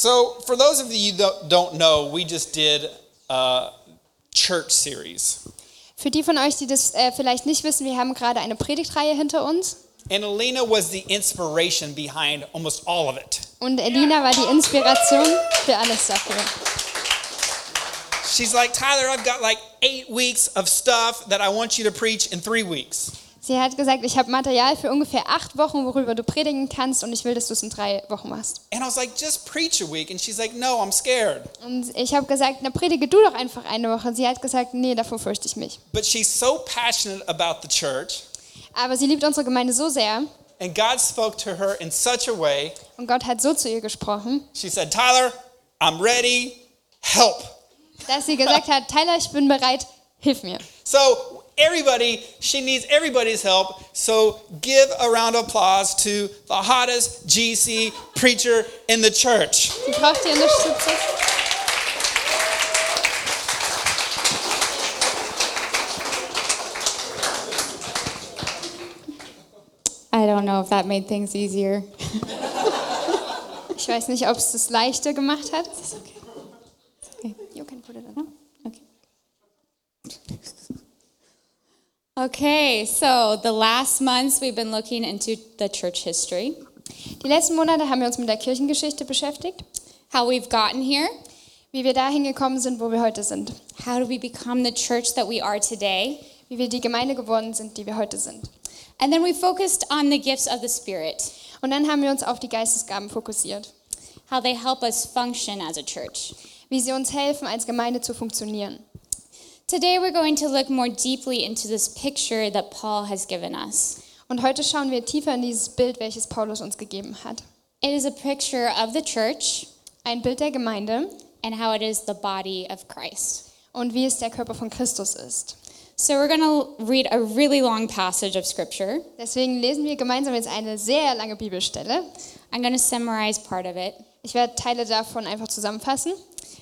So, for those of you that don't know, we just did a church series. Für die von euch, die das äh, vielleicht nicht wissen, wir haben gerade eine Predigtreihe hinter uns. And Alina was the inspiration behind almost all of it. Und Elina war die Inspiration für alles dafür. She's like, Tyler, I've got like eight weeks of stuff that I want you to preach in three weeks. Sie hat gesagt, ich habe Material für ungefähr acht Wochen, worüber du predigen kannst und ich will, dass du es in drei Wochen machst. And I was like, just preach a week. And she's like, no, I'm scared. Und ich habe gesagt, na predige du doch einfach eine Woche. Und sie hat gesagt, nee, davor fürchte ich mich. But she's so passionate about the church. Aber sie liebt unsere Gemeinde so sehr And God spoke to her in such a way. und Gott hat so zu ihr gesprochen, She said, Tyler, I'm ready. Help. dass sie gesagt hat, Tyler, ich bin bereit, hilf mir. So, everybody, she needs everybody's help. So, give a round of applause to the hottest GC preacher in the church. I don't know if that made things easier. Ich weiß nicht, ob es das leichter gemacht hat. Okay. You can put it on. Okay, so the last months we've been looking into the church history, Die letzten Monate haben wir uns mit der Kirchengeschichte beschäftigt, how we've gotten here, wie wir dahin gekommen sind, wo wir heute sind, how do we become the church that we are today, wie wir die Gemeinde geworden sind, die wir heute sind. and then we focused on the gifts of the Spirit, Und dann haben wir uns auf die Geistesgaben fokussiert, how they help us function as a church. wie sie uns helfen, als Gemeinde zu funktionieren. Today we're going to look more deeply into this picture that Paul has given us. Und heute schauen wir tiefer in dieses Bild, welches Paulus uns gegeben hat. It is a picture of the church Ein Bild der Gemeinde and how it is the body of Christ. und wie es der Körper von Christus ist. So we're going to read a really long passage of scripture. Deswegen lesen wir gemeinsam jetzt eine sehr lange Bibelstelle. I'm going to summarize part of it. Ich werde Teile davon einfach zusammenfassen.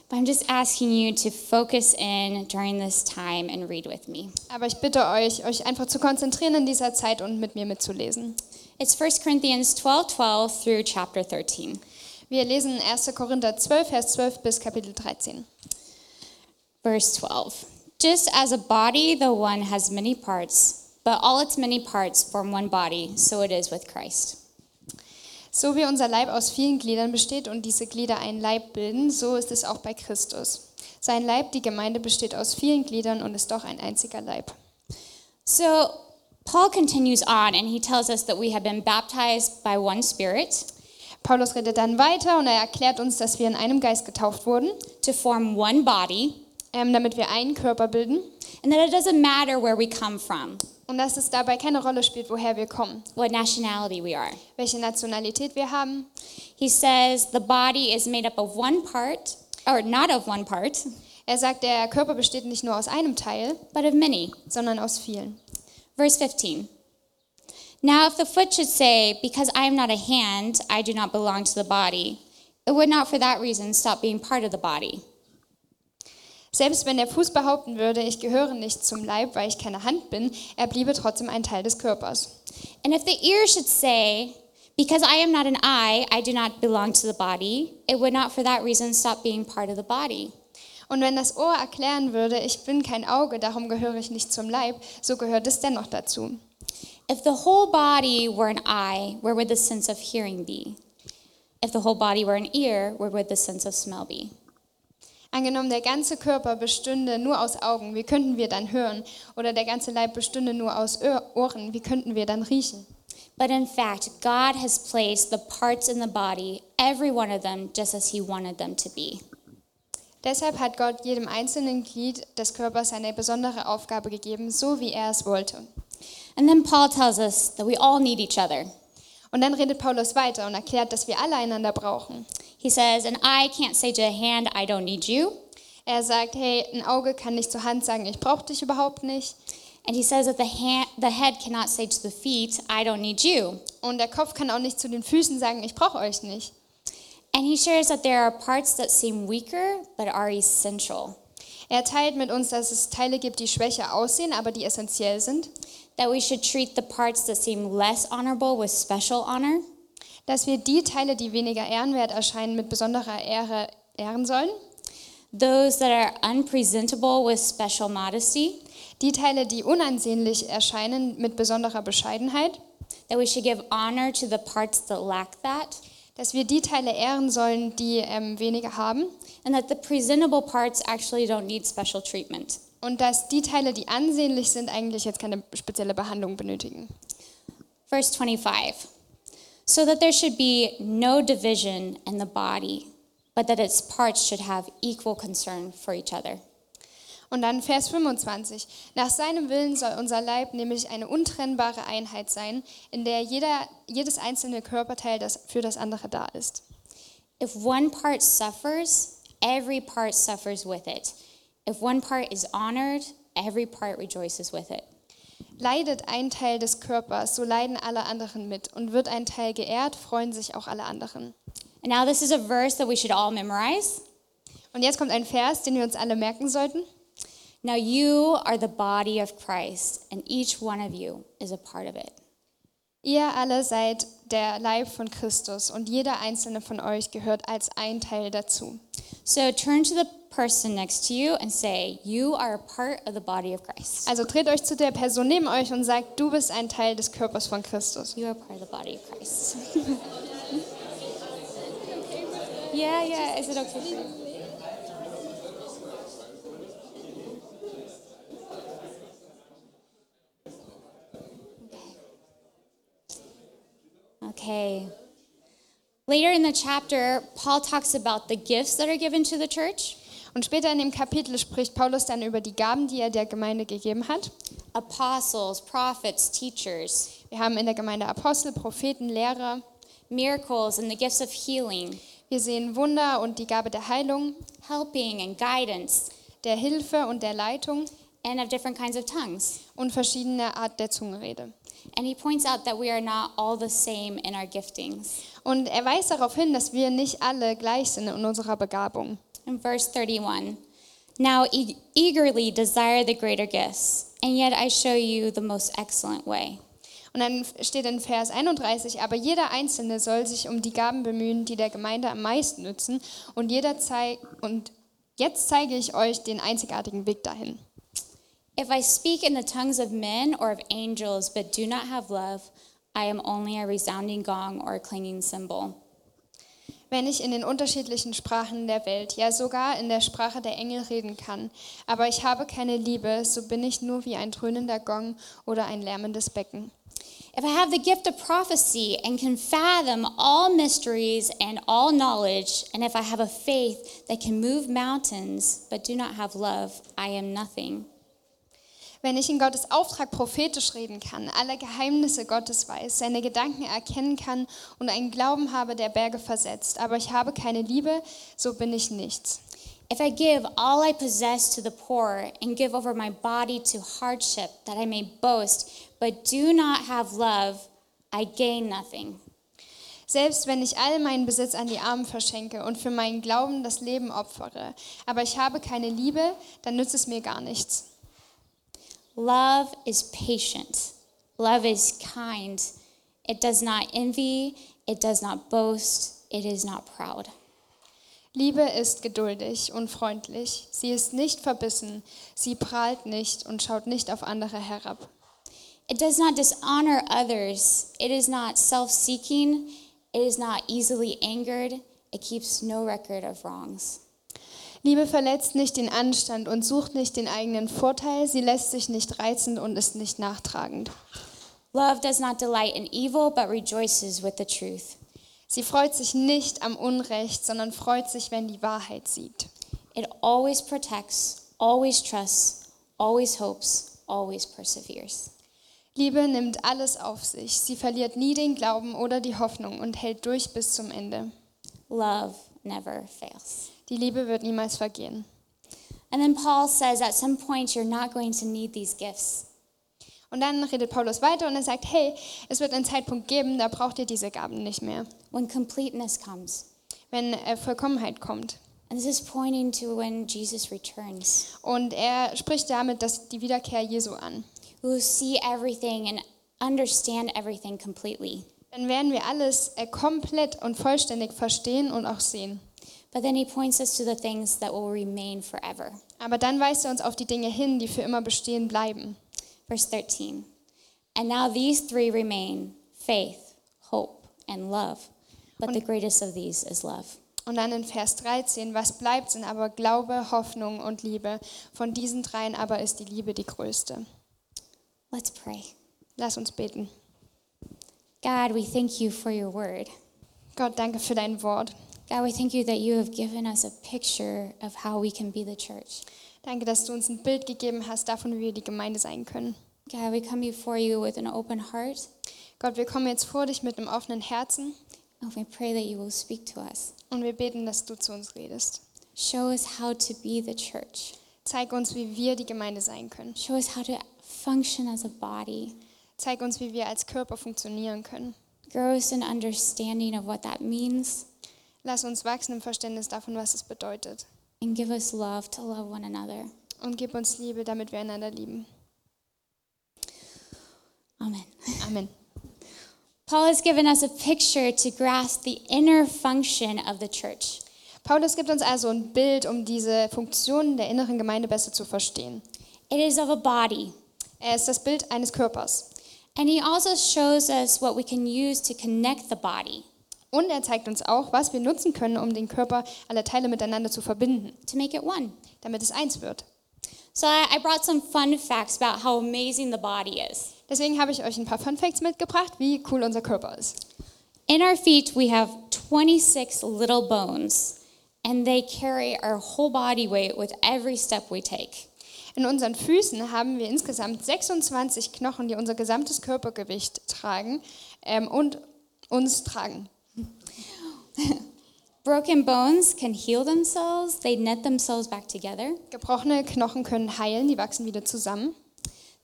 But I'm just asking you to focus in during this time and read with me. Aber ich bitte euch, euch einfach zu konzentrieren in dieser Zeit und mit mir mitzulesen. It's 1 Corinthians 12 12 through chapter 13. Wir lesen 1. Korinther 12, Vers 12 bis Kapitel 13. Verse 12. Just as a body, the one has many parts, but all its many parts form one body, so it is with Christ. So wie unser Leib aus vielen Gliedern besteht und diese Glieder einen Leib bilden, so ist es auch bei Christus. Sein Leib, die Gemeinde, besteht aus vielen Gliedern und ist doch ein einziger Leib. So Paul continues on and he tells us that we have been baptized by one spirit Paulus redet dann weiter und er erklärt uns, dass wir in einem Geist getauft wurden, to form one body, ähm, damit wir einen Körper bilden and that it doesn't matter where we come from, und dass es dabei keine Rolle spielt, woher wir kommen, what nationality we are. welche Nationalität wir haben. He says the body is made up of one part, or not of one part, Er sagt, der Körper besteht nicht nur aus einem Teil, but of many. sondern aus vielen. Verse 15. Now, if the foot should say, Because I am not a hand, I do not belong to the body, it would not for that reason stop being part of the body. Selbst wenn der Fuß behaupten würde, ich gehöre nicht zum Leib, weil ich keine Hand bin, er bliebe trotzdem ein Teil des Körpers. And if the ear should say, Because I am not an eye, I do not belong to the body, it would not for that reason stop being part of the body. Und wenn das Ohr erklären würde, ich bin kein Auge, darum gehöre ich nicht zum Leib, so gehört es dennoch dazu. If the whole body were an eye, where would the sense of hearing be? If the whole body were an ear, where would the sense of smell be? Angenommen, der ganze Körper bestünde nur aus Augen, wie könnten wir dann hören? Oder der ganze Leib bestünde nur aus Ohr- Ohren, wie könnten wir dann riechen? But in fact, God has placed the parts in the body, every one of them, just as He wanted them to be. Deshalb hat Gott jedem einzelnen Glied des Körpers eine besondere Aufgabe gegeben, so wie er es wollte. And then Paul tells us that we all need each other. Und dann redet Paulus weiter und erklärt, dass wir alle einander brauchen. He says, An eye can't say to a hand, I don't need you. Er sagt, hey, ein Auge kann nicht zur Hand sagen, ich brauche dich überhaupt nicht. And he says that the, hand, the head cannot say to the feet, I don't need you. Und der Kopf kann auch nicht zu den Füßen sagen, ich brauche euch nicht. And he shares that there are parts that seem weaker but are essential. Er teilt mit uns, dass es Teile gibt, die schwächer aussehen, aber die essentiell sind. That we should treat the parts that seem less honorable with special honor. Dass wir die Teile, die weniger ehrenwert erscheinen, mit besonderer Ehre ehren sollen. those that are unpresentable with special modesty, Die Teile, die unansehnlich erscheinen, mit besonderer Bescheidenheit. that we should give honor to the parts that lack that, Dass wir die Teile ehren sollen, die ähm, weniger haben. and that the presentable parts actually don't need special treatment. Und dass die Teile, die ansehnlich sind, eigentlich jetzt keine spezielle Behandlung benötigen. Verse 25 So that there should be no division in the body, but that its parts should have equal concern for each other. Und dann Vers 25. Nach seinem Willen soll unser Leib nämlich eine untrennbare Einheit sein, in der jeder, jedes einzelne Körperteil das für das andere da ist. If one part suffers, every part suffers with it. If one part is honored, every part rejoices with it. Leidet ein Teil des Körpers, so leiden alle anderen mit. Und wird ein Teil geehrt, freuen sich auch alle anderen. And now, this is a verse that we should all memorize. Und jetzt kommt ein Vers, den wir uns alle merken sollten. Now, you are the body of Christ, and each one of you is a part of it. Ihr alle seid der Leib von Christus und jeder einzelne von euch gehört als ein Teil dazu. So, turn to the person next to you and say, You are a part of the body of Christ. Also dreht euch zu der Person neben euch und sagt, du bist ein Teil des Körpers von Christus. You are part of the body of Christ. yeah, yeah. Is it okay? Okay. Later in the chapter, Paul talks about the gifts that are given to the church. Und später in dem Kapitel spricht Paulus dann über die Gaben, die er der Gemeinde gegeben hat. Apostles, prophets, teachers, Wir haben in der Gemeinde Apostel, Propheten, Lehrer. miracles, and the gifts of healing, Wir sehen Wunder und die Gabe der Heilung, helping and guidance, der Hilfe und der Leitung and of different kinds of tongues. und verschiedene Art der Zungenrede. And he points out that we are not all the same in our giftings. Und er weist darauf hin, dass wir nicht alle gleich sind in unserer Begabung. In verse 31, now e- eagerly desire the greater gifts, and yet I show you the most excellent way. Und dann steht in Vers 31, aber jeder Einzelne soll sich um die Gaben bemühen, die der Gemeinde am meisten nützen. Und, jeder zei und jetzt zeige ich euch den einzigartigen Weg dahin. If I speak in the tongues of men or of angels, but do not have love, I am only a resounding gong or a clanging cymbal. Wenn ich in den unterschiedlichen Sprachen der Welt, ja sogar in der Sprache der Engel reden kann, aber ich habe keine Liebe, so bin ich nur wie ein dröhnender Gong oder ein lärmendes Becken. If I have the gift of prophecy and can fathom all mysteries and all knowledge, and if I have a faith that can move mountains but do not have love, I am nothing. Wenn ich in Gottes Auftrag prophetisch reden kann, alle Geheimnisse Gottes weiß, seine Gedanken erkennen kann und einen Glauben habe, der Berge versetzt, aber ich habe keine Liebe, so bin ich nichts. If I give all I possess to the poor and give over my body to hardship that I may boast, but do not have love, I gain nothing. Selbst wenn ich all meinen Besitz an die Armen verschenke und für meinen Glauben das Leben opfere, aber ich habe keine Liebe, dann nützt es mir gar nichts. Love is patient. Love is kind. It does not envy. It does not boast. It is not proud. Liebe ist geduldig und freundlich, sie ist nicht verbissen, sie prahlt nicht und schaut nicht auf andere herab. It does not dishonor others. It is not self seeking. It is not easily angered. It keeps no record of wrongs. Liebe verletzt nicht den Anstand und sucht nicht den eigenen Vorteil, sie lässt sich nicht reizen und ist nicht nachtragend. Love does not delight in evil, but rejoices with the truth. Sie freut sich nicht am Unrecht, sondern freut sich, wenn die Wahrheit siegt. It always protects, always trusts, always hopes, always perseveres. Liebe nimmt alles auf sich, sie verliert nie den Glauben oder die Hoffnung und hält durch bis zum Ende. Love never fails. Die Liebe wird niemals vergehen. And then Paul says at some point you're not going to need these gifts. Und dann redet Paulus weiter und er sagt, hey, es wird einen Zeitpunkt geben, da braucht ihr diese Gaben nicht mehr, when completeness comes. wenn äh, Vollkommenheit kommt. And this is pointing to when Jesus returns. Und er spricht damit dass die Wiederkehr Jesu an. We will see everything and understand everything completely. dann werden wir alles äh, komplett und vollständig verstehen und auch sehen. But then he points us to the things that will remain forever. Aber dann weist er uns auf die Dinge hin, die für immer bestehen bleiben. Verse 13. And now these three remain faith, hope, and love. But the greatest of these is love. Und dann in Vers 13, was bleibt, sind aber Glaube, Hoffnung und Liebe. Von diesen dreien aber ist die Liebe die größte. Let's pray. Lass uns beten. God, we thank you for your word. Gott, danke für dein Wort. God, we thank you that you have given us a picture of how we can be the church. Danke, dass du uns ein Bild gegeben hast davon, wie wir die Gemeinde sein können. God, we come before you with an open heart, Gott, wir kommen jetzt vor dich mit einem offenen Herzen and we pray that you will speak to us. und wir beten, dass du zu uns redest. Show us how to be the church. Zeig uns, wie wir die Gemeinde sein können. Show us how to function as a body. Zeig uns, wie wir als Körper funktionieren können. Grow us in understanding of what that means, Lass uns wachsen im Verständnis davon, was es bedeutet. and give us love to love one another. Und gib uns Liebe, damit wir einander lieben. Amen. Amen. Paul has given us a picture to grasp the inner function of the church. Paulus gibt uns also ein Bild, um diese Funktionen der inneren Gemeinde besser zu verstehen. It is of a body. Er ist das Bild eines Körpers. And he also shows us what we can use to connect the body, Und er zeigt uns auch, was wir nutzen können, um den Körper, alle Teile miteinander zu verbinden, to make it one. damit es eins wird. So I, I brought some fun facts about how amazing the body is. Deswegen habe ich euch ein paar Fun Facts mitgebracht, wie cool unser Körper ist. In our feet, we have 26 little bones, and they carry our whole body weight with every step we take. In unseren Füßen haben wir insgesamt 26 Knochen, die unser gesamtes Körpergewicht tragen ähm, und uns tragen. Broken bones can heal themselves, they knit themselves back together. Gebrochene Knochen können heilen, die wachsen wieder zusammen.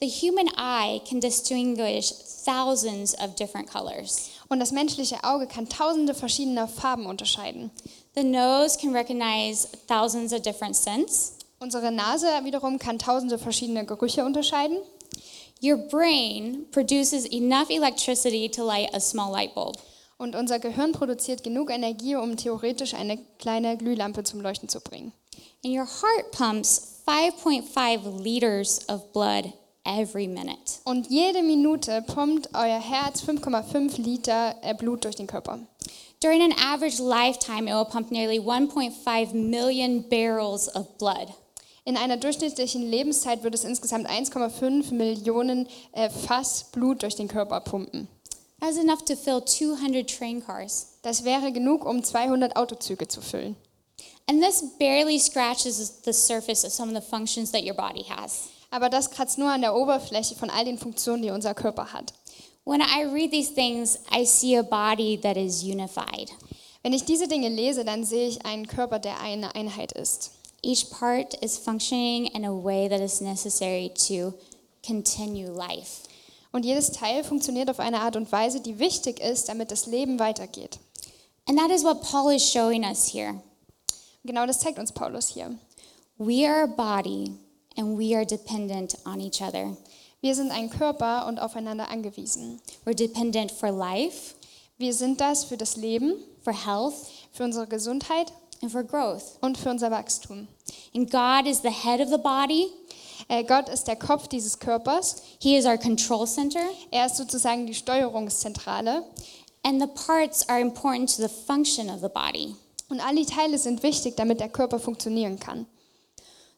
The human eye can distinguish thousands of different colors. Und das menschliche Auge kann tausende verschiedener Farben unterscheiden. The nose can recognize thousands of different scents. Unsere Nase wiederum kann tausende verschiedene Gerüche unterscheiden. Your brain produces enough electricity to light a small light bulb. Und unser Gehirn produziert genug Energie, um theoretisch eine kleine Glühlampe zum Leuchten zu bringen. And your heart pumps 5.5 liters of blood every minute. Und jede Minute pumpt euer Herz 5,5 Liter äh, Blut durch den Körper. During an average lifetime, it will pump nearly 1.5 million barrels of blood. In einer durchschnittlichen Lebenszeit wird es insgesamt 1,5 Millionen äh, Fass Blut durch den Körper pumpen. That's enough to fill 200 train cars. Das wäre genug, um 200 Autozüge zu füllen. And this barely scratches the surface of some of the functions that your body has. Aber das kratzt nur an der Oberfläche von all den Funktionen, die unser Körper hat. When I read these things, I see a body that is unified. Wenn ich diese Dinge lese, dann sehe ich einen Körper, der eine Einheit ist. Each part is functioning in a way that is necessary to continue life. Und jedes Teil funktioniert auf eine Art und Weise, die wichtig ist, damit das Leben weitergeht. And that is what Paul is showing us here. Genau das zeigt uns Paulus hier. We are a body and we are dependent on each other. Wir sind ein Körper und aufeinander angewiesen. We're dependent for life, Wir sind das für das Leben, for health, für unsere Gesundheit and for growth. und für unser Wachstum. And God is the head of the body. Äh, Gott ist der Kopf dieses Körpers. He is our control center. Er ist sozusagen die Steuerungszentrale. And the parts are important to the function of the body. Und all die Teile sind wichtig, damit der Körper funktionieren kann.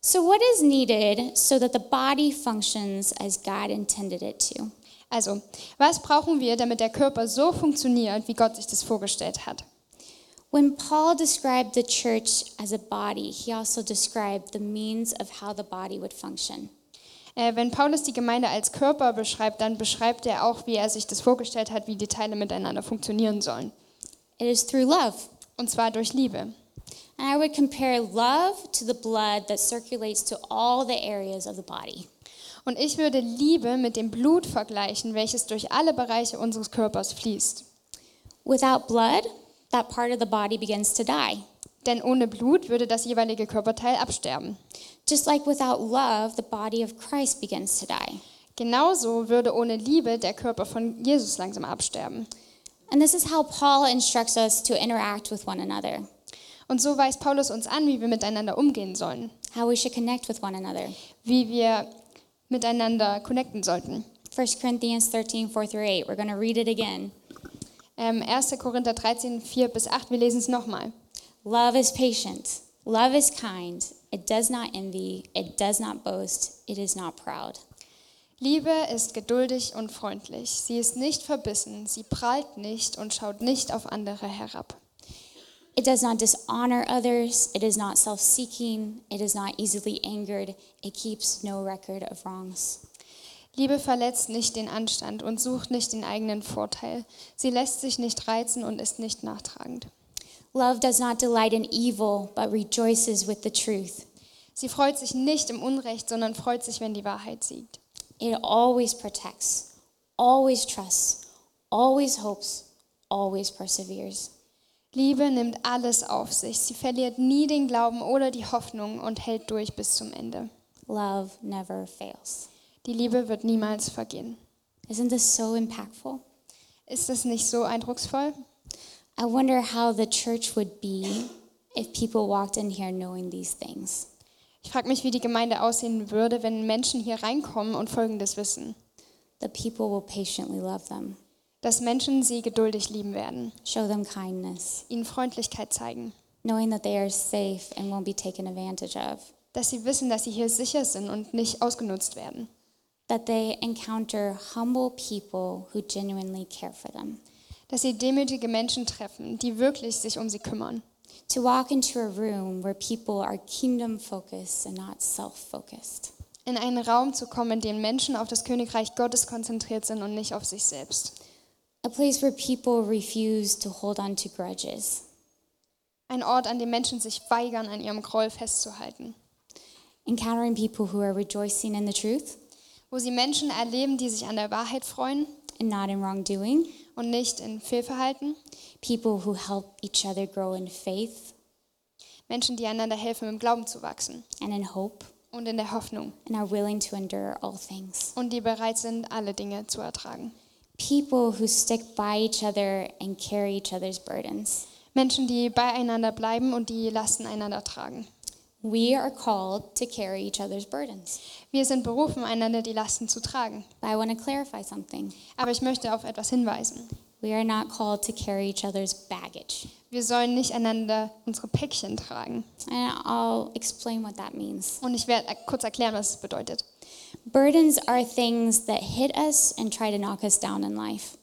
So, what is needed so that the body functions as God intended it to? Also, was brauchen wir, damit der Körper so funktioniert, wie Gott sich das vorgestellt hat? When Paul described the church as a body, he also described the means of how the body would function. Äh, wenn Paulus die Gemeinde als Körper beschreibt, dann beschreibt er auch, wie er sich das vorgestellt hat, wie die Teile miteinander funktionieren sollen. It is through love. Und zwar durch Liebe. And I would compare love to the blood that circulates to all the areas of the body. Und ich würde Liebe mit dem Blut vergleichen, welches durch alle Bereiche unseres Körpers fließt. Without blood, that part of the body begins to die. Denn ohne Blut würde das jeweilige Körperteil absterben. Just like without love, the body of Christ begins to die. Genauso würde ohne Liebe der Körper von Jesus langsam absterben. And this is how Paul instructs us to interact with one another, Und so weist Paulus uns an, wie wir miteinander umgehen sollen, how we should connect with one another. wie wir miteinander connecten sollten. 1 Corinthians 13, 4 through 8. We're going to read it again. Ähm, 1. Korinther 13, 4 bis 8, wir lesen es nochmal. Love is patient. Love is kind. It does not envy. It does not boast. It is not proud. Liebe ist geduldig und freundlich. Sie ist nicht verbissen, sie prahlt nicht und schaut nicht auf andere herab. It does not dishonor others. It is not self seeking. It is not easily angered. It keeps no record of wrongs. Liebe verletzt nicht den Anstand und sucht nicht den eigenen Vorteil. Sie lässt sich nicht reizen und ist nicht nachtragend. Love does not delight in evil, but rejoices with the truth. Sie freut sich nicht im Unrecht, sondern freut sich, wenn die Wahrheit siegt. It always protects, always trusts, always hopes, always perseveres. Liebe nimmt alles auf sich. Sie verliert nie den Glauben oder die Hoffnung und hält durch bis zum Ende. Love never fails. Die Liebe wird niemals vergehen. Isn't this so impactful? Ist es nicht so eindrucksvoll? I wonder how the church would be if people walked in here knowing these things. Ich frage mich, wie die Gemeinde aussehen würde, wenn Menschen hier reinkommen und Folgendes wissen. The people will patiently love them, Dass Menschen sie geduldig lieben werden, show them kindness, ihnen Freundlichkeit zeigen, knowing that they are safe and won't be taken advantage of, dass sie wissen, dass sie hier sicher sind und nicht ausgenutzt werden, that they encounter humble people who genuinely care for them. dass sie demütige Menschen treffen, die wirklich sich um sie kümmern. To walk into a room where people are kingdom focused and not self focused. In einen Raum zu kommen, in dem Menschen auf das Königreich Gottes konzentriert sind und nicht auf sich selbst. A place where people refuse to hold on to grudges. Ein Ort, an dem Menschen sich weigern, an ihrem Groll festzuhalten. Encountering people who are rejoicing in the truth Wo sie Menschen erleben, die sich an der Wahrheit freuen and not in wrongdoing. und nicht in Fehlverhalten. People who help each other grow in faith Menschen, die einander helfen, im Glauben zu wachsen and in hope und in der Hoffnung. and are willing to endure all things. Und die bereit sind, alle Dinge zu ertragen. People who stick by each other and carry each other's burdens. Menschen, die beieinander bleiben und die Lasten einander tragen. We are called to carry each other's burdens. Wir sind berufen, einander die Lasten zu tragen. But I want to clarify something. Aber ich möchte auf etwas hinweisen. We are not called to carry each other's baggage. Wir sollen nicht einander unsere Päckchen tragen. And I'll explain what that means. Und ich werde kurz erklären, was es bedeutet. Burdens are things that hit us and try to knock us down in life.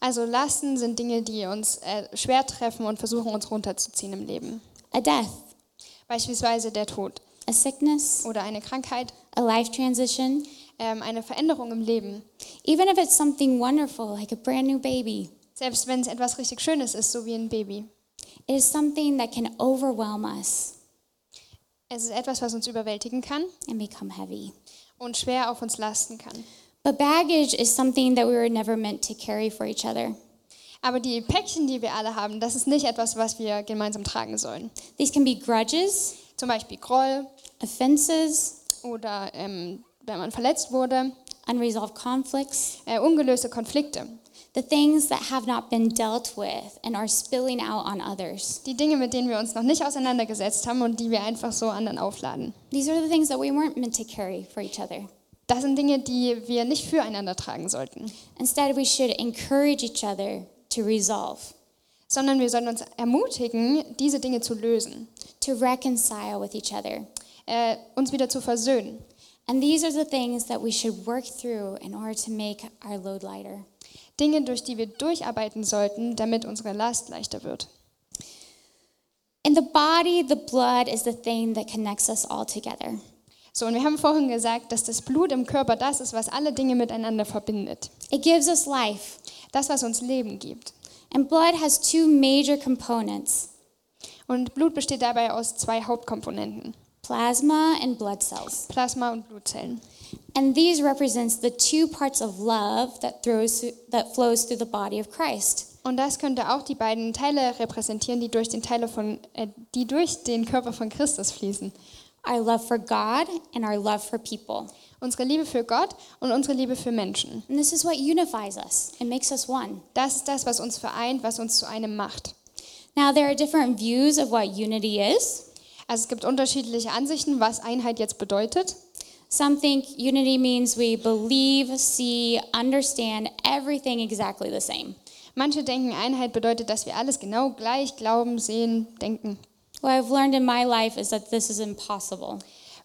Also Lasten sind Dinge, die uns äh, schwer treffen und versuchen, uns runterzuziehen im Leben. A death, Beispielsweise der Tod a sickness, oder eine Krankheit, a life transition, ähm, eine Veränderung im Leben. even if it's something wonderful like a brand new baby. Selbst wenn es etwas richtig Schönes ist, so wie ein Baby. It is something that can overwhelm us Es ist etwas, was uns überwältigen kann and become heavy. und schwer auf uns lasten kann. But baggage is something that we were never meant to carry for each other. Aber die Päckchen, die wir alle haben, das ist nicht etwas, was wir gemeinsam tragen sollen. These can be grudges, Zum Beispiel Groll offenses, oder ähm, wenn man verletzt wurde, unresolved conflicts, äh, ungelöste Konflikte. the things that have not been dealt with and are spilling out on others. Die Dinge, mit denen wir uns noch nicht auseinandergesetzt haben und die wir einfach so anderen aufladen. These are the things that we weren't meant to carry for each other. Das sind Dinge, die wir nicht füreinander tragen sollten, Instead, we should encourage each other to resolve, sondern wir sollten uns ermutigen, diese Dinge zu lösen, to reconcile with each other. äh, uns wieder zu versöhnen. And these are the things that we should work through in order to make our load lighter. Dinge, durch die wir durcharbeiten sollten, damit unsere Last leichter wird. In the body, the blood is the thing that connects us all together. So, und wir haben vorhin gesagt, dass das Blut im Körper das ist, was alle Dinge miteinander verbindet. It gives us life. Das, was uns Leben gibt. And blood has two major components Und Blut besteht dabei aus zwei Hauptkomponenten, plasma and blood cells. Plasma und Blutzellen. And these represents the two parts of love that, throws, that flows through the body of Christ. Und das könnte auch die beiden Teile repräsentieren, die durch den, Teile von, äh, die durch den Körper von Christus fließen. Our love for God, and our love for people. Unsere Liebe für Gott und unsere Liebe für Menschen. And this is what unifies us and makes us one. Das ist das, was uns vereint, was uns zu einem macht. Now, there are different views of what unity is. Also es gibt unterschiedliche Ansichten, was Einheit jetzt bedeutet. Some think unity means we believe, see, understand everything exactly the same. Manche denken, Einheit bedeutet, dass wir alles genau gleich glauben, sehen, denken. What I've learned in my life is that this is impossible.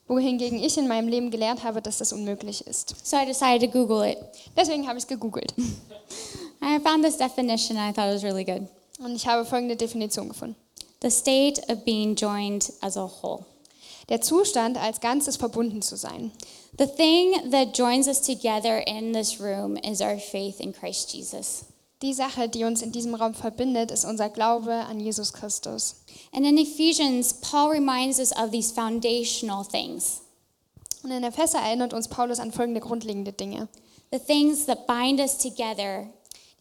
Wohingegen ich in meinem Leben gelernt habe, dass das unmöglich ist. So I decided to Google it. Deswegen habe ich es gegoogelt. I found this definition and I thought it was really good. Und ich habe folgende Definition gefunden. The state of being joined as a whole. Der Zustand, als Ganzes verbunden zu sein. The thing that joins us together in this room is our faith in Christ Jesus. Die Sache, die uns in diesem Raum verbindet, ist unser Glaube an Jesus Christus. And in Ephesians, Paul reminds us of these foundational things Und in Epheser erinnert uns Paulus an folgende grundlegende Dinge. the things that bind us together.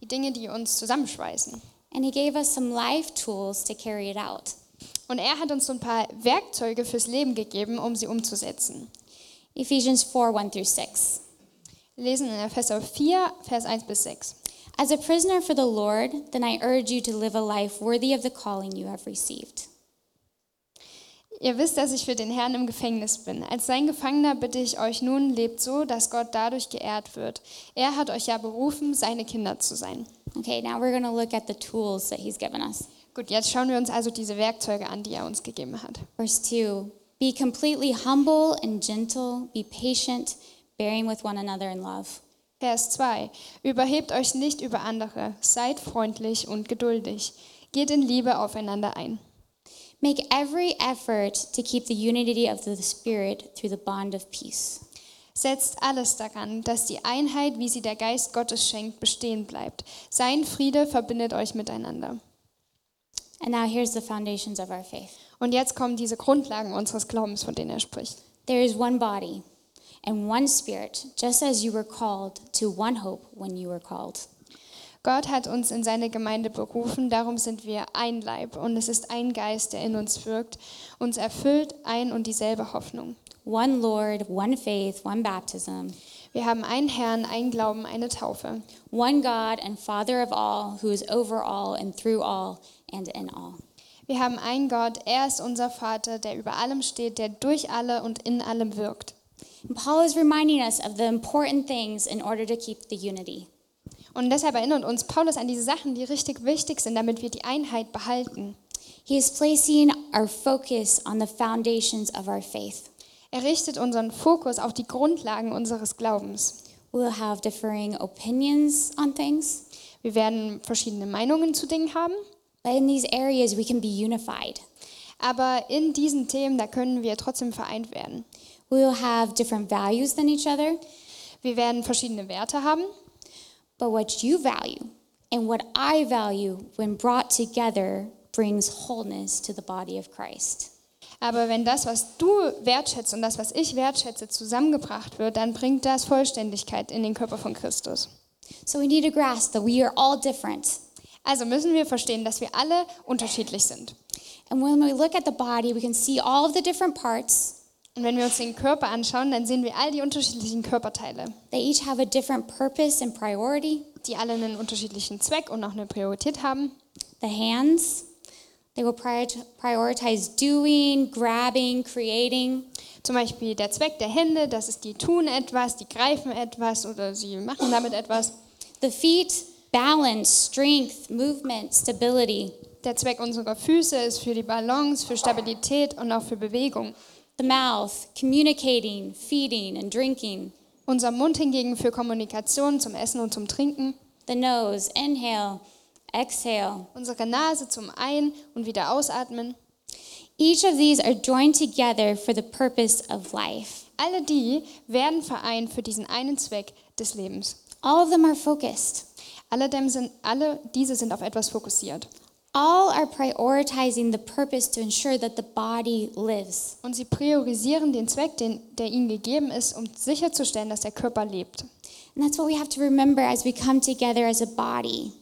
Die Dinge, die uns zusammenschweißen. And he gave us some life tools to carry it out. Und er hat uns so ein paar Werkzeuge fürs Leben gegeben, um sie umzusetzen. Ephesians 4 1 through 6. Wir lesen in Epheser 4, Vers 1 bis 6. As a prisoner for the Lord, then I urge you to live a life worthy of the calling you have received. Ihr wisst, dass ich für den Herrn im Gefängnis bin. Als sein Gefangener bitte ich euch nun, lebt so, dass Gott dadurch geehrt wird. Er hat euch ja berufen, seine Kinder zu sein. Okay, now we're going to look at the tools that he's given us. Gut, jetzt schauen wir uns also diese Werkzeuge an, die er uns gegeben hat. Verse 2 Be completely humble and gentle, be patient, bearing with one another in love. Vers 2. Überhebt euch nicht über andere, seid freundlich und geduldig. Geht in Liebe aufeinander ein. Make every effort to keep the unity of the Spirit through the bond of peace. Setzt alles daran, dass die Einheit, wie sie der Geist Gottes schenkt, bestehen bleibt. Sein Friede verbindet euch miteinander. And now here's the foundations of our faith Und jetzt kommen diese Grundlagen unseres Glaubens, von denen er spricht. there is one body and one Spirit, just as you were called to one hope when you were called. Gott hat uns in seine Gemeinde berufen, darum sind wir ein Leib und es ist ein Geist, der in uns wirkt, uns erfüllt ein und dieselbe Hoffnung. One Lord, one faith, one baptism, Wir haben einen Herrn, einen Glauben, eine Taufe. one God and Father of all, who is over all and through all and in all. Wir haben einen Gott, er ist unser Vater, der über allem steht, der durch alle und in allem wirkt. And Paul is reminding us of the important things in order to keep the unity. Und deshalb erinnert uns Paulus an diese Sachen, die richtig wichtig sind, damit wir die Einheit behalten. He is placing our focus on the foundations of our faith. Er richtet unseren Fokus auf die Grundlagen unseres Glaubens. We'll have differing opinions on things, Wir werden verschiedene Meinungen zu Dingen haben, but in these areas we can be unified. aber in diesen Themen, da können wir trotzdem vereint werden. We'll have different values than each other, Wir werden verschiedene Werte haben, but what you value and what I value when brought together brings wholeness to the body of Christ. aber wenn das, was du wertschätzt und das, was ich wertschätze, zusammengebracht wird, dann bringt das Vollständigkeit in den Körper von Christus. So we need to grasp that we are all different. Also müssen wir verstehen, dass wir alle unterschiedlich sind. And when we look at the body, we can see all of the different parts. Und wenn wir uns den Körper anschauen, dann sehen wir all die unterschiedlichen Körperteile, They each have a different purpose and priority. die alle einen unterschiedlichen Zweck und auch eine Priorität haben. The hands, they will prior- prioritize doing, grabbing, creating. Zum Beispiel der Zweck der Hände, das ist, die tun etwas, die greifen etwas oder sie machen damit etwas. The feet, balance, strength, movement, stability. Der Zweck unserer Füße ist für die Balance, für Stabilität und auch für Bewegung. The mouth, communicating, feeding, and drinking. Unser Mund hingegen für Kommunikation, zum Essen und zum Trinken. The nose, inhale, exhale. Unsere Nase zum Ein- und wieder Ausatmen. Each of these are joined together for the purpose of life. Alle die werden vereint für diesen einen Zweck des Lebens. All of them are focused. Alle, dem sind, alle diese sind auf etwas fokussiert. All are prioritizing the purpose to ensure that the body lives. Und sie priorisieren den Zweck, den, der ihnen gegeben ist, um sicherzustellen, dass der Körper lebt. And that's what we have to remember as we come together as a body.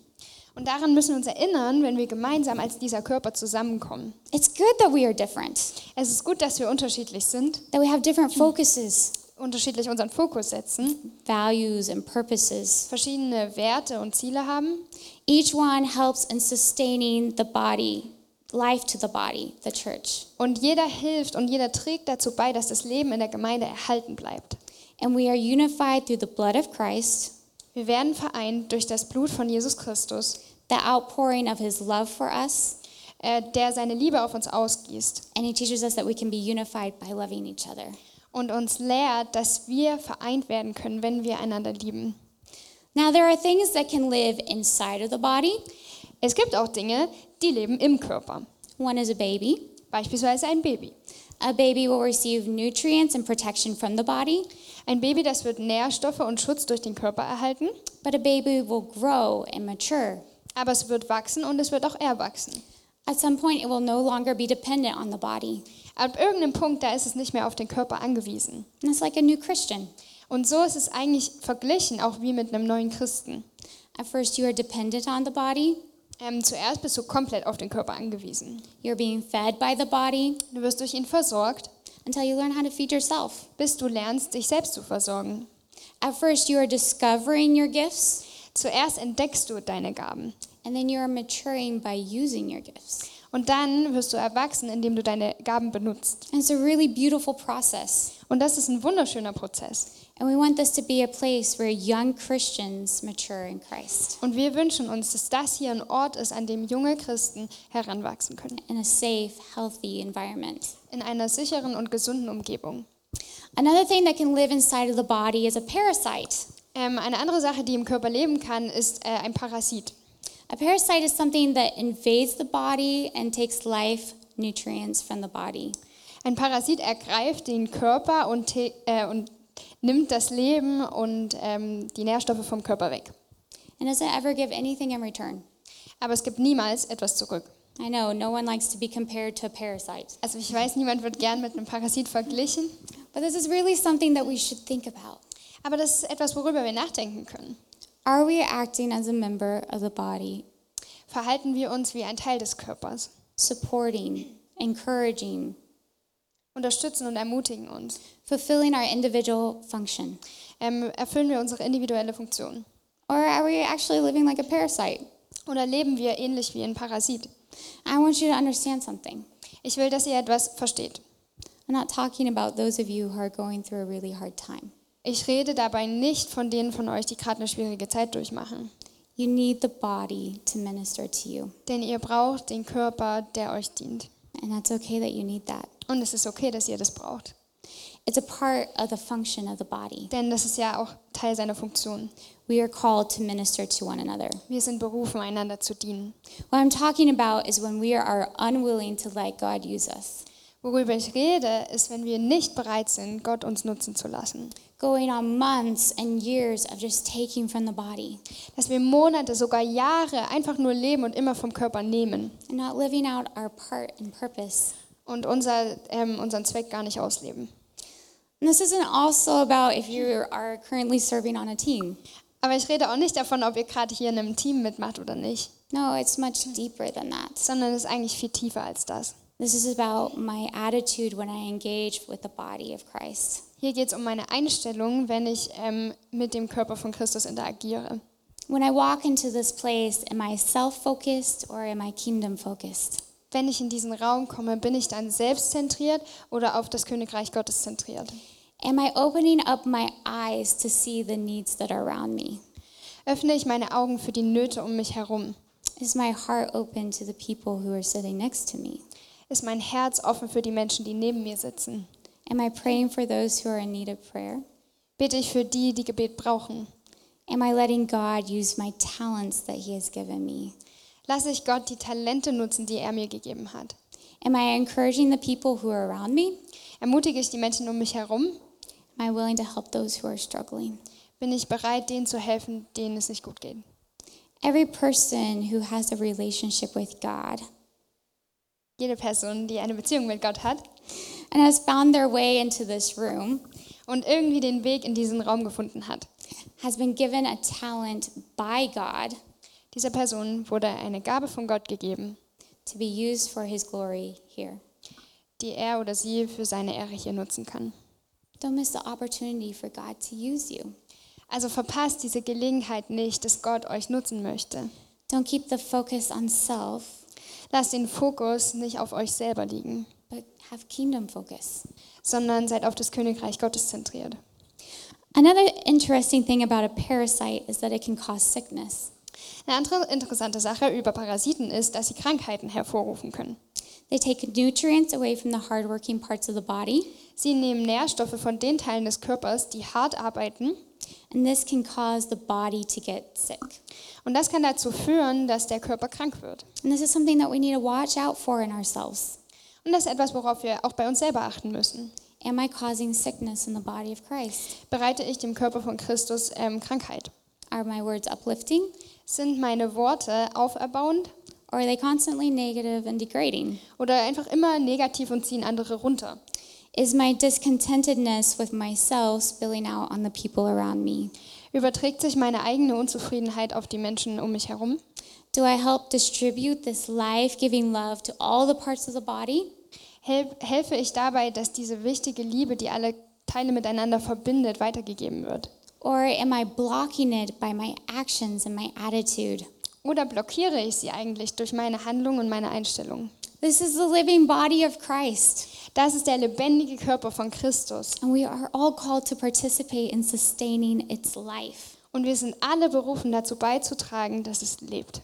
Und daran müssen wir uns erinnern, wenn wir gemeinsam als dieser Körper zusammenkommen. It's good that we are different, Es ist gut, dass wir unterschiedlich sind, that we have different focuses, unterschiedlich unseren Fokus setzen, values, and purposes. verschiedene Werte und Ziele haben. Each one helps in sustaining the body, life to the body, the church. Und jeder hilft und jeder trägt dazu bei, dass das Leben in der Gemeinde erhalten bleibt. And we are unified through the blood of Christ, Wir werden vereint durch das Blut von Jesus Christus, the outpouring of his love for us, äh, der seine Liebe auf uns ausgießt and he teaches us that we can be unified by loving each other. und uns lehrt, dass wir vereint werden können, wenn wir einander lieben. Now, there are things that can live inside of the body. Es gibt auch Dinge, die leben im Körper, One is a baby. beispielsweise ein Baby. A baby will receive nutrients and protection from the body, Ein Baby, das wird Nährstoffe und Schutz durch den Körper erhalten, but a baby will grow and mature. aber es wird wachsen und es wird auch erwachsen. At some point, it will no longer be dependent on the body. Ab irgendeinem Punkt, da ist es nicht mehr auf den Körper angewiesen. And it's like a new Christian. Und so ist es eigentlich verglichen, auch wie mit einem neuen Christen. At first, you are dependent on the body. Ähm, zuerst bist du komplett auf den Körper angewiesen. You're being fed by the body Du wirst durch ihn versorgt, until you learn how to feed yourself. bis du lernst, dich selbst zu versorgen. At first, you are discovering your gifts, Zuerst entdeckst du deine Gaben. and then you are maturing by using your gifts. Und dann wirst du erwachsen, indem du deine Gaben benutzt. And it's a really beautiful process. Und das ist ein wunderschöner Prozess. And we want this to be a place where young Christians mature in Christ Und wir wünschen uns, dass das hier ein Ort ist, an dem junge Christen heranwachsen können. in a safe, healthy environment. In einer sicheren und gesunden Umgebung. Another thing that can live inside of the body is a parasite. Ähm, eine andere Sache, die im Körper leben kann, ist äh, ein Parasit. A parasite is something that invades the body and takes life nutrients from the body. Ein Parasit ergreift den Körper und, äh, und nimmt das Leben und ähm, die Nährstoffe vom Körper weg. And doesn't ever give anything in return. Aber es gibt niemals etwas zurück. I know no one likes to be compared to a parasite, Also ich weiß, niemand wird gern mit einem Parasit verglichen. but this is really something that we should think about. Aber das ist etwas, worüber wir nachdenken können. Are we acting as a member of the body, Verhalten wir uns wie ein Teil des Körpers, supporting, encouraging, unterstützen und ermutigen uns, fulfilling our individual function? ähm, erfüllen wir unsere individuelle Funktion. Or are we actually living like a parasite? Oder leben wir ähnlich wie ein Parasit? I want you to understand something. Ich will, dass ihr etwas versteht. I'm not talking about those of you who are going through a really hard time. Ich rede dabei nicht von denen von euch, die gerade eine schwierige Zeit durchmachen. You need the body to minister to you. Denn ihr braucht den Körper, der euch dient. And that's okay that you need that. Und es ist okay, dass ihr das braucht. It's a part of the function of the body. Denn das ist ja auch Teil seiner Funktion. We are called to minister to one another. Wir sind berufen, einander zu dienen. What I'm talking about is when we are unwilling to let God use us, Worüber ich rede, ist, wenn wir nicht bereit sind, Gott uns nutzen zu lassen. going on months and years of just taking from the body Dass wir Monate, sogar Jahre einfach nur leben und immer vom Körper nehmen and not living out our part and purpose. Und unser, ähm, unseren Zweck gar nicht ausleben. And this isn't also about if you are currently serving on a team. Aber ich rede auch nicht davon, ob ihr gerade hier in einem Team mitmacht oder nicht, No, it's much deeper than that. sondern es ist eigentlich viel tiefer als das. This is about my attitude when I engage with the body of Christ. Hier geht es um meine Einstellung, wenn ich ähm, mit dem Körper von Christus interagiere. When I walk into this place, am I self focused or am I kingdom focused? Wenn ich in diesen Raum komme, bin ich dann selbstzentriert oder auf das Königreich Gottes zentriert? Am I opening up my eyes to see the needs that are around me? Öffne ich meine Augen für die Nöte um mich herum? Is my heart open to the people who are sitting next to me? Ist mein Herz offen für die Menschen, die neben mir sitzen? Am I praying for those who are in need of prayer? Bete ich für die, die Gebet brauchen? Am I letting God use my talents that He has given me? Lasse ich Gott die Talente nutzen, die er mir gegeben hat? Am I encouraging the people who are around me? Ermutige ich die Menschen um mich herum? Am I willing to help those who are struggling? Bin ich bereit, denen zu helfen, denen es nicht gut geht? Every person who has a relationship with God Jede Person, die eine Beziehung mit Gott hat and has found their way into this room und irgendwie den Weg in diesen Raum gefunden hat, has been given a talent by God Dieser Person wurde eine Gabe von Gott gegeben, to be used for his glory here. die er oder sie für seine Ehre hier nutzen kann. Don't miss the opportunity for God to use you. Also verpasst diese Gelegenheit nicht, dass Gott euch nutzen möchte. Don't keep the focus on self, Lasst den Fokus nicht auf euch selber liegen, but have kingdom focus. sondern seid auf das Königreich Gottes zentriert. Another interesting thing about a parasite is that it can cause sickness. Eine andere interessante Sache über Parasiten ist, dass sie Krankheiten hervorrufen können. They take nutrients away from the hardworking parts of the body, Sie nehmen Nährstoffe von den Teilen des Körpers, die hart arbeiten, and this can cause the body to get sick. und das kann dazu führen, dass der Körper krank wird. And this is something that we need to watch out for in ourselves. Und das ist etwas, worauf wir auch bei uns selber achten müssen. Am I causing sickness in the body of Christ? Bereite ich dem Körper von Christus ähm, Krankheit? Are my words uplifting, Sind meine Worte auferbauend or are they constantly negative and degrading? oder einfach immer negativ und ziehen andere runter? Is my discontentedness with myself spilling out on the people around me? Überträgt sich meine eigene Unzufriedenheit auf die Menschen um mich herum? Do I help distribute this life giving love to all the parts of the body? Hel helfe ich dabei, dass diese wichtige Liebe, die alle Teile miteinander verbindet, weitergegeben wird? Or am I blocking it by my actions and my attitude? Oder blockiere ich sie eigentlich durch meine Handlung und meine Einstellung? This is the living body of Christ, Das ist der lebendige Körper von Christus. and we are all called to participate in sustaining its life. Und wir sind alle berufen, dazu beizutragen, dass es lebt.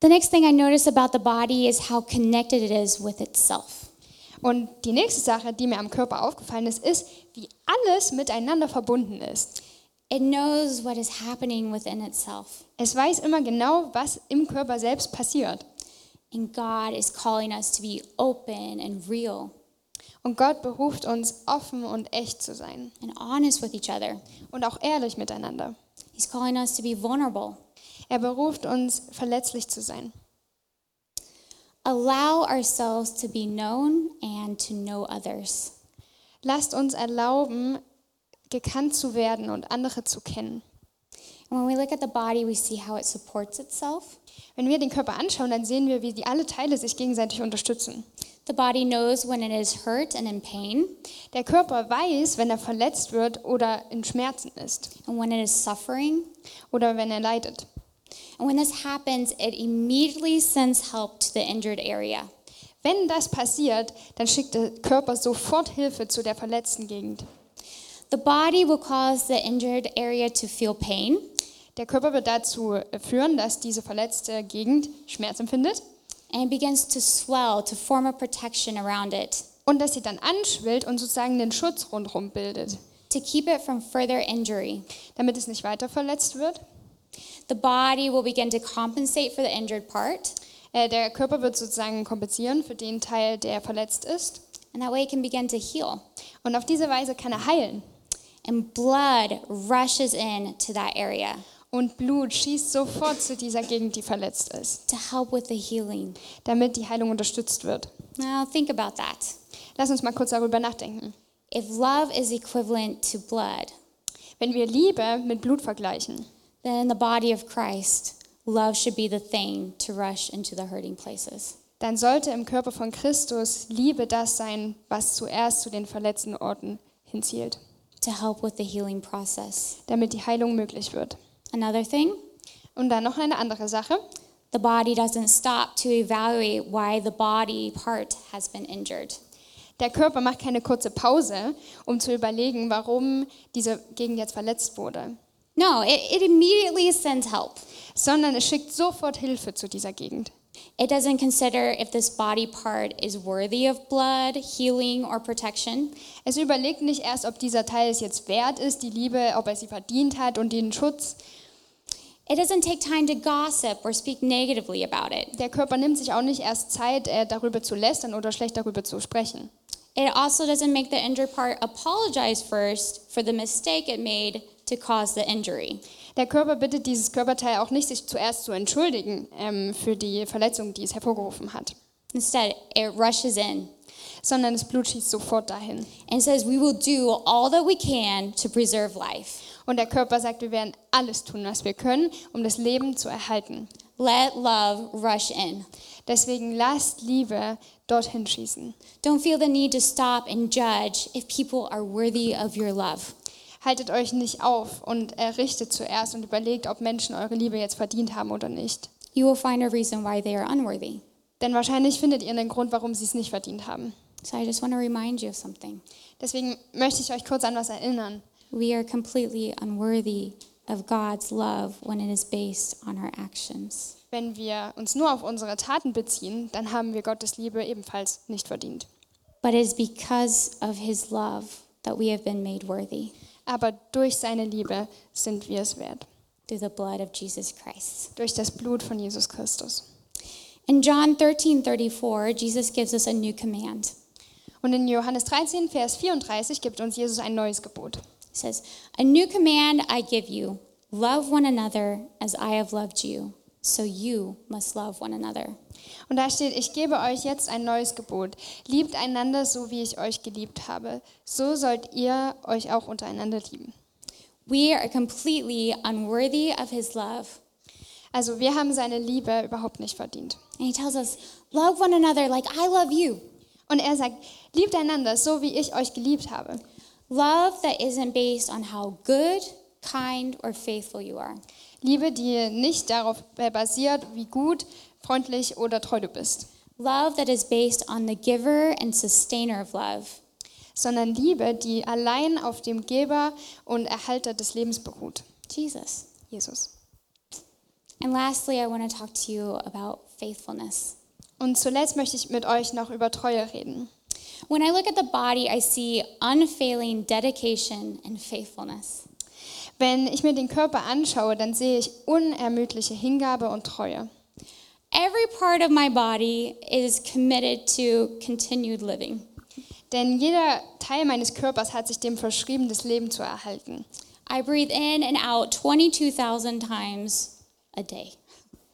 The next thing I notice about the body is how connected it is with itself. Und die nächste Sache, die mir am Körper aufgefallen ist, ist, wie alles miteinander verbunden ist. It knows what is happening within itself. Es weiß immer genau, was im Körper selbst passiert. And God is calling us to be open and real Und Gott beruft uns, offen und echt zu sein and honest with each other. und auch ehrlich miteinander. He's calling us to be vulnerable. Er beruft uns, verletzlich zu sein. Allow ourselves to be known and to know others. Lasst uns erlauben, gekannt zu werden und andere zu kennen. And when we look at the body, we see how it supports itself. Wenn wir den Körper anschauen, dann sehen wir, wie die alle Teile sich gegenseitig unterstützen. The body knows when it is hurt and in pain, Der Körper weiß, wenn er verletzt wird oder in Schmerzen ist and when it is suffering. oder wenn er leidet. And when this happens, it immediately sends help to the injured area. Wenn das passiert, dann schickt der Körper sofort Hilfe zu der verletzten Gegend. The body will cause the injured area to feel pain, Der Körper wird dazu führen, dass diese verletzte Gegend Schmerz empfindet and it begins to swell to form a protection around it und dass sie dann anschwillt und sozusagen den Schutz rundherum bildet, to keep it from further injury. damit es nicht weiter verletzt wird. The body will begin to compensate for the injured part, Äh, Der Körper wird sozusagen kompensieren für den Teil, der verletzt ist. and that way it can begin to heal. Und auf diese Weise kann er heilen. And blood rushes in to that area Und Blut schießt sofort zu dieser Gegend, die verletzt ist, to help with the healing. damit die Heilung unterstützt wird. Now, think about that. Lass uns mal kurz darüber nachdenken. If love is equivalent to blood, Wenn wir Liebe mit Blut vergleichen, then the body of Christ, love should be the thing to rush into the hurting places. dann sollte im Körper von Christus Liebe das sein, was zuerst zu den verletzten Orten hinzielt, to help with the healing process. damit die Heilung möglich wird. Another thing, Und dann noch eine andere Sache. the body doesn't stop to evaluate why the body part has been injured. Der Körper macht keine kurze Pause, um zu überlegen, warum diese Gegend jetzt verletzt wurde, No, it, it immediately sends help. Sondern es schickt sofort Hilfe zu dieser Gegend. It doesn't consider if this body part is worthy of blood, healing, or protection. Es überlegt nicht erst, ob dieser Teil es jetzt wert ist, die Liebe, ob er sie verdient hat und den Schutz. It doesn't take time to gossip or speak negatively about it. Der Körper nimmt sich auch nicht erst Zeit, äh, darüber zu lästern oder schlecht darüber zu sprechen. It also doesn't make the injured part apologize first for the mistake it made to cause the injury. Der Körper bittet dieses Körperteil auch nicht, sich zuerst zu entschuldigen ähm, für die Verletzung, die es hervorgerufen hat, Instead, it rushes in sondern das Blut schießt sofort dahin. and says, We will do all that we can to preserve life. Und der Körper sagt, wir werden alles tun, was wir können, um das Leben zu erhalten. Let love rush in. Deswegen lasst Liebe dorthin schießen. Don't feel the need to stop and judge if people are worthy of your love. Haltet euch nicht auf und errichtet zuerst und überlegt, ob Menschen eure Liebe jetzt verdient haben oder nicht. You will find a reason why they are unworthy. Denn wahrscheinlich findet ihr einen Grund, warum sie es nicht verdient haben. So I just want to remind you of something. Deswegen möchte ich euch kurz an was erinnern. We are completely unworthy of God's love when it is based on our actions. Wenn wir uns nur auf unsere Taten beziehen, dann haben wir Gottes Liebe ebenfalls nicht verdient. But it is because of his love that we have been made worthy Aber durch seine Liebe sind wir es wert. through the blood of Jesus Christ. Durch das Blut von Jesus Christus. In John 13 34, Jesus gives us a new command. Und in Johannes 13, Vers 34 gibt uns Jesus ein neues Gebot. It says, A new command I give you love one another as I have loved you. So you must love one another. Und da steht, ich gebe euch jetzt ein neues Gebot. Liebt einander so, wie ich euch geliebt habe. So sollt ihr euch auch untereinander lieben. We are completely unworthy of his love. Also wir haben seine Liebe überhaupt nicht verdient. And he tells us, Love one another like I love you. Und er sagt, liebt einander so, wie ich euch geliebt habe. Love that isn't based on how good, kind, or faithful you are. Liebe, die nicht darauf basiert, wie gut, freundlich oder treu du bist, Love that is based on the giver and sustainer of love. sondern Liebe, die allein auf dem Geber und Erhalter des Lebens beruht, Jesus. Jesus. And lastly, I want to talk to you about faithfulness. Und zuletzt möchte ich mit euch noch über Treue reden. When I look at the body, I see unfailing dedication and faithfulness. Wenn ich mir den Körper anschaue, dann sehe ich unermüdliche Hingabe und Treue. Every part of my body is committed to continued living. Denn jeder Teil meines Körpers hat sich dem verschrieben, das Leben zu erhalten. I breathe in and out 22,000 times a day.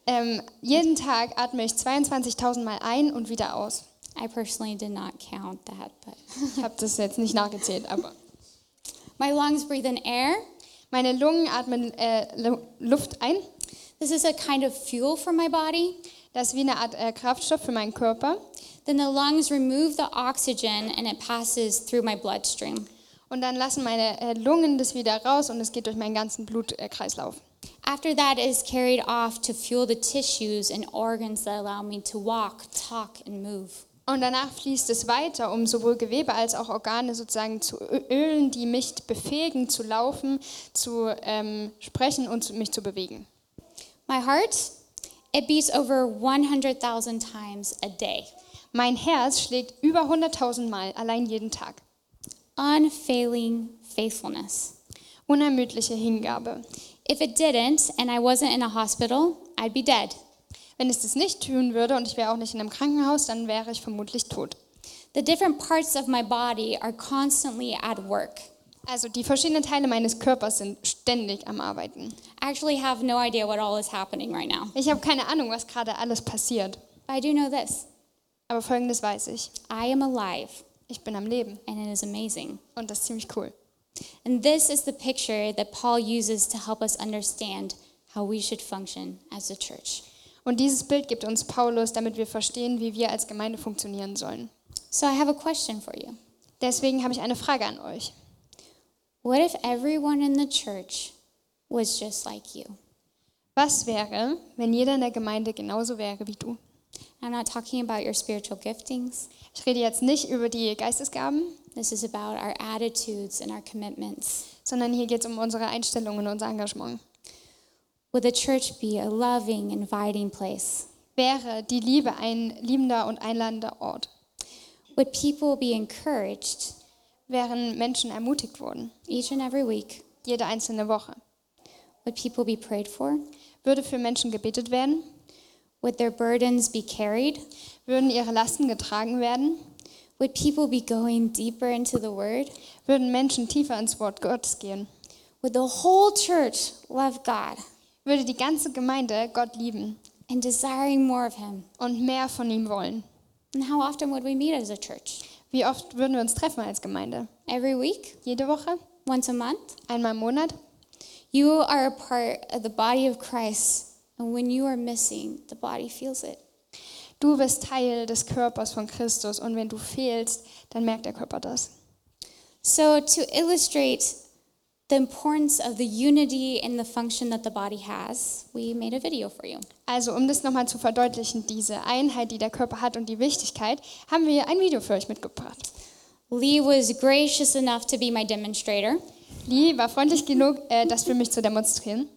Ähm, jeden Tag atme ich 22.000 Mal ein und wieder aus. I personally did not count that, but Ich habe das jetzt nicht nachgezählt, aber my lungs breathe in air. Meine Lungen atmen äh, Lu- Luft ein. This is a kind of fuel for my body. Das ist wie eine Art äh, Kraftstoff für meinen Körper. Then the lungs remove the oxygen and it passes through my bloodstream. Und dann lassen meine äh, Lungen das wieder raus und es geht durch meinen ganzen Blutkreislauf. After that, it is carried off to fuel the tissues and organs that allow me to walk, talk, and move. Und danach fließt es weiter, um sowohl Gewebe als auch Organe sozusagen zu ölen, die mich befähigen zu laufen, zu ähm, sprechen und mich zu bewegen. My heart, it beats over 100,000 times a day. Mein Herz schlägt über 100.000 Mal allein jeden Tag. Unfailing faithfulness. Unermüdliche Hingabe. If it didn't and I wasn't in a hospital, I'd be dead. Wenn es das nicht tun würde und ich wäre auch nicht in einem Krankenhaus, dann wäre ich vermutlich tot. The different parts of my body are constantly at work. Also die verschiedenen Teile meines Körpers sind ständig am Arbeiten. I actually have no idea what all is happening right now. Ich habe keine Ahnung, was gerade alles passiert. But I do know this Aber folgendes weiß ich. I am alive, Ich bin am Leben and it is amazing. und das ist ziemlich cool. And this is the picture that Paul uses to help us understand how we should function as a church. Und dieses Bild gibt uns Paulus, damit wir verstehen, wie wir als Gemeinde funktionieren sollen. So I have a question for you. Deswegen habe ich eine Frage an euch. What if everyone in the church was just like you? Was wäre, wenn jeder in der Gemeinde genauso wäre wie du? I'm not talking about your spiritual giftings. Ich rede jetzt nicht über die Geistesgaben, This is about our attitudes and our commitments. sondern hier geht es um unsere Einstellungen und unser Engagement. Would the church be a loving, inviting place? Wäre die Liebe ein liebender und einladender Ort? Would people be encouraged Wären Menschen ermutigt worden? each and every week? Jede einzelne Woche. Would people be prayed for? Würde für Menschen gebetet werden? Would their burdens be carried? Würden ihre Lasten getragen werden? Would people be going deeper into the word? Würden Menschen tiefer ins Wort Gottes gehen? Would the whole church love God Würde die ganze Gemeinde Gott lieben and desiring more of Him? und mehr von ihm wollen? And how often would we meet as a church? Wie oft würden wir uns treffen als Gemeinde? Every week? Jede Woche? Once a month? Einmal im Monat? You are a part of the body of Christ, and when you are missing, the body feels it. Du bist Teil des Körpers von Christus und wenn du fehlst, dann merkt der Körper das. So, to illustrate the importance of the unity and the function that the body has, we made a video for you. Also, um das nochmal zu verdeutlichen, diese Einheit, die der Körper hat und die Wichtigkeit, haben wir ein Video für euch mitgebracht. Lee was gracious enough to be my demonstrator. Lee war freundlich genug, äh, das für mich zu demonstrieren.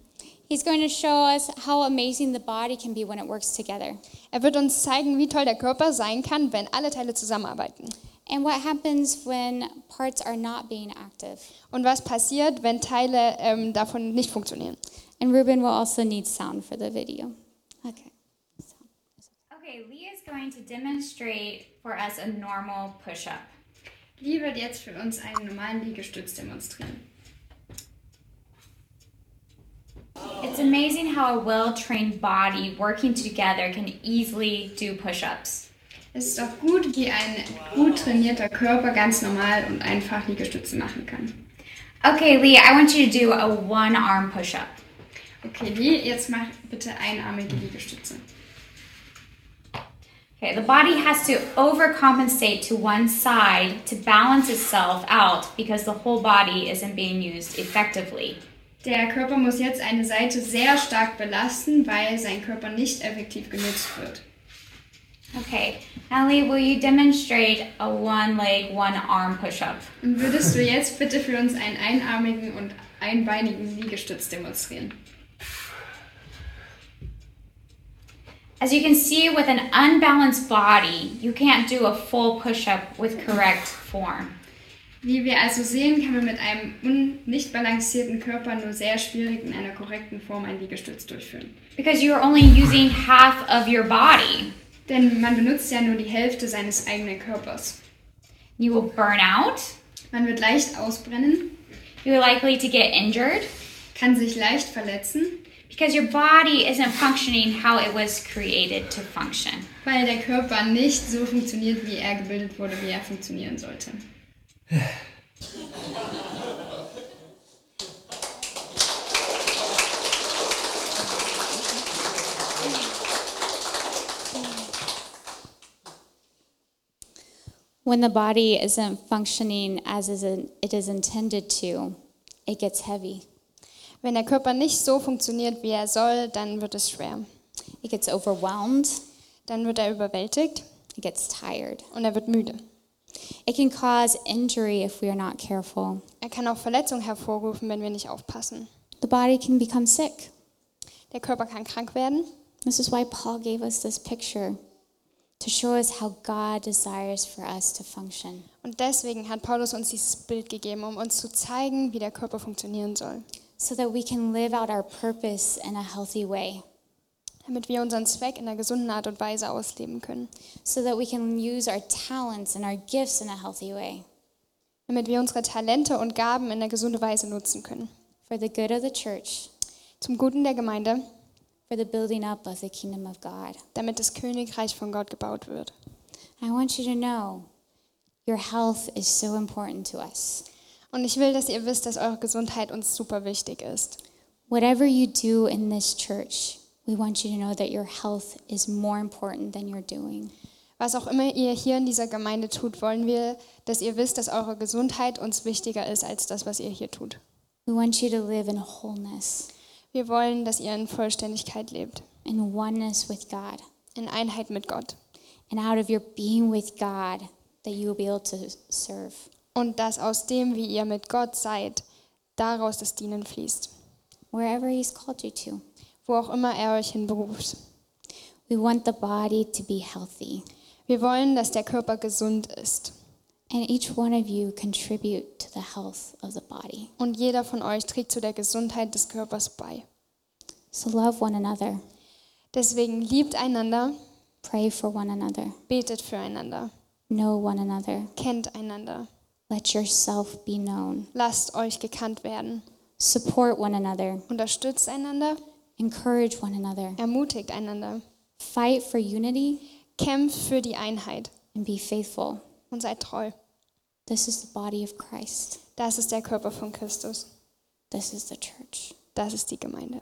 He's going to show us how amazing the body can be when it works together. Er wird uns zeigen, wie toll der Körper sein kann, wenn alle Teile zusammenarbeiten. And what happens when parts are not being active. Und was passiert, wenn Teile ähm, davon nicht funktionieren. And Ruben will also need sound for the video. Okay. Okay, Lee is going to demonstrate for us a normal push up. Lee wird jetzt für uns einen normalen Liegestütz demonstrieren. It's amazing how a well trained body working together can easily do push ups. Es ist auch gut, wie ein gut trainierter Körper ganz normal und einfach Liegestütze machen kann. Okay, Lee, I want you to do a one arm push up. Okay, Lee, jetzt mach bitte einarmige Liegestütze. Okay, the body has to overcompensate to one side to balance itself out because the whole body isn't being used effectively. Der Körper muss jetzt eine Seite sehr stark belasten, weil sein Körper nicht effektiv genutzt wird. Okay, Lee, will you demonstrate a one leg, one arm push up? Und würdest du jetzt bitte für uns einen einarmigen und einbeinigen Liegestütz demonstrieren? As you can see, with an unbalanced body, you can't do a full push up with correct form. Wie wir also sehen, kann man mit einem nicht balancierten Körper nur sehr schwierig in einer korrekten Form einen Liegestütz durchführen. Because you're only using half of your body. Denn man benutzt ja nur die Hälfte seines eigenen Körpers. You will burn out. Man wird leicht ausbrennen, You're likely to get injured kann sich leicht verletzen, because your body isn't functioning how it was created to function. weil der Körper nicht so funktioniert, wie er gebildet wurde, wie er funktionieren sollte. When the body isn't functioning as it is intended to, it gets heavy. Wenn der Körper nicht so funktioniert, wie er soll, dann wird es schwer. It gets overwhelmed. Dann wird er überwältigt It gets tired. und er wird müde. It can cause injury if we are not careful. Er kann auch Verletzungen hervorrufen, wenn wir nicht aufpassen. The body can become sick. Der Körper kann krank werden. This is why Paul gave us this picture to show us how God desires for us to function. Und deswegen hat Paulus uns dieses Bild gegeben, um uns zu zeigen, wie der Körper funktionieren soll. so that we can live out our purpose in a healthy way, Damit wir unseren Zweck in einer gesunden Art und Weise ausleben können. so that we can use our talents and our gifts in a healthy way Damit wir unsere Talente und Gaben in einer gesunden Weise nutzen können. for the good of the church, Zum Guten der Gemeinde, for the building up of the kingdom of God. damit das Königreich von Gott gebaut wird. I want you to know your health is so important to us. Und ich will, dass ihr wisst, dass eure Gesundheit uns super wichtig ist. Whatever you do in this church, we want you to know that your health is more important than your doing. Was auch immer ihr hier in dieser Gemeinde tut, wollen wir, dass ihr wisst, dass eure Gesundheit uns wichtiger ist als das, was ihr hier tut. We want you to live in wholeness, Wir wollen, dass ihr in Vollständigkeit lebt, in oneness with God. in Einheit mit Gott. And out of your being with God, that you will be able to serve. Und dass aus dem, wie ihr mit Gott seid, daraus das Dienen fließt. Wherever He's called you to. Wo auch immer er euch hinberuft. We want the body to be healthy. Wir wollen, dass der Körper gesund ist. And each one of you contribute to the health of the body. Und jeder von euch trägt zu der Gesundheit des Körpers bei. So love one another. Deswegen liebt einander, Pray for one another. betet füreinander, Know one another. kennt einander, Let yourself be known. lasst euch gekannt werden, Support one another. unterstützt einander, Encourage one another. ermutigt einander, Fight for unity kämpft für die Einheit and be faithful. Und seid treu. This is the body of Christ. Das ist der Körper von Christus. This is the church. Das ist die Gemeinde.